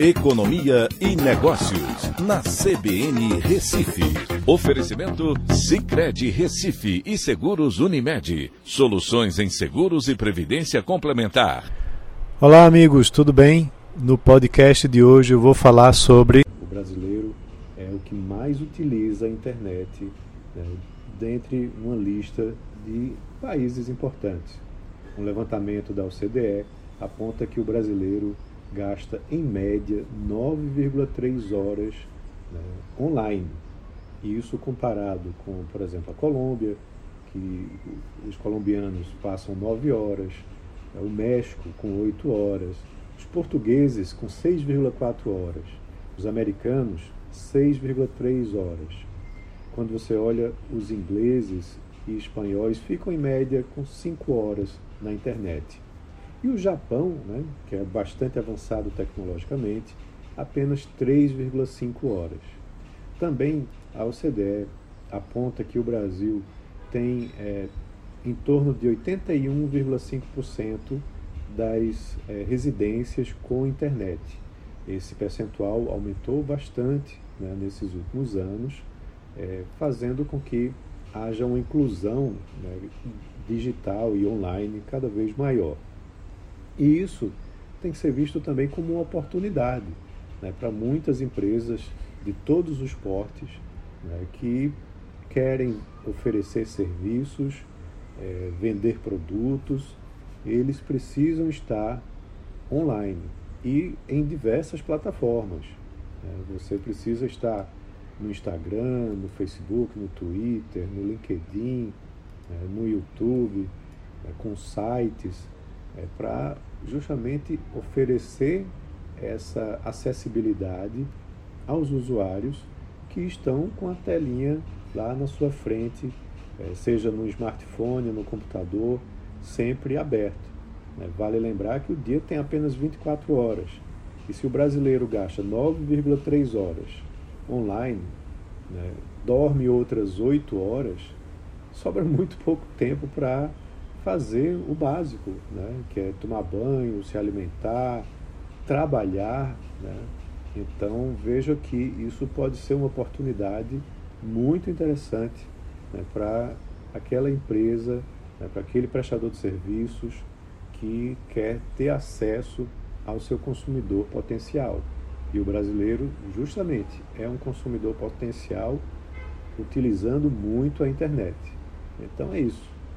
Economia e Negócios, na CBN Recife. Oferecimento Cicred Recife e Seguros Unimed. Soluções em seguros e previdência complementar. Olá, amigos, tudo bem? No podcast de hoje eu vou falar sobre. O brasileiro é o que mais utiliza a internet né, dentre uma lista de países importantes. Um levantamento da OCDE aponta que o brasileiro gasta em média 9,3 horas né, online. E isso comparado com, por exemplo, a Colômbia, que os colombianos passam 9 horas, né, o México com 8 horas, os portugueses com 6,4 horas, os americanos 6,3 horas. Quando você olha os ingleses e espanhóis ficam em média com 5 horas na internet. E o Japão, né, que é bastante avançado tecnologicamente, apenas 3,5 horas. Também a OCDE aponta que o Brasil tem é, em torno de 81,5% das é, residências com internet. Esse percentual aumentou bastante né, nesses últimos anos, é, fazendo com que haja uma inclusão né, digital e online cada vez maior. E isso tem que ser visto também como uma oportunidade né, para muitas empresas de todos os portes né, que querem oferecer serviços, é, vender produtos, eles precisam estar online e em diversas plataformas. Né? Você precisa estar no Instagram, no Facebook, no Twitter, no LinkedIn, né, no YouTube, né, com sites, é, para justamente oferecer essa acessibilidade aos usuários que estão com a telinha lá na sua frente, é, seja no smartphone, no computador, sempre aberto. Né? Vale lembrar que o dia tem apenas 24 horas. E se o brasileiro gasta 9,3 horas online, né, dorme outras 8 horas, sobra muito pouco tempo para fazer o básico, né? que é tomar banho, se alimentar, trabalhar. Né? Então veja que isso pode ser uma oportunidade muito interessante né, para aquela empresa, né, para aquele prestador de serviços que quer ter acesso ao seu consumidor potencial. E o brasileiro, justamente, é um consumidor potencial utilizando muito a internet. Então é isso.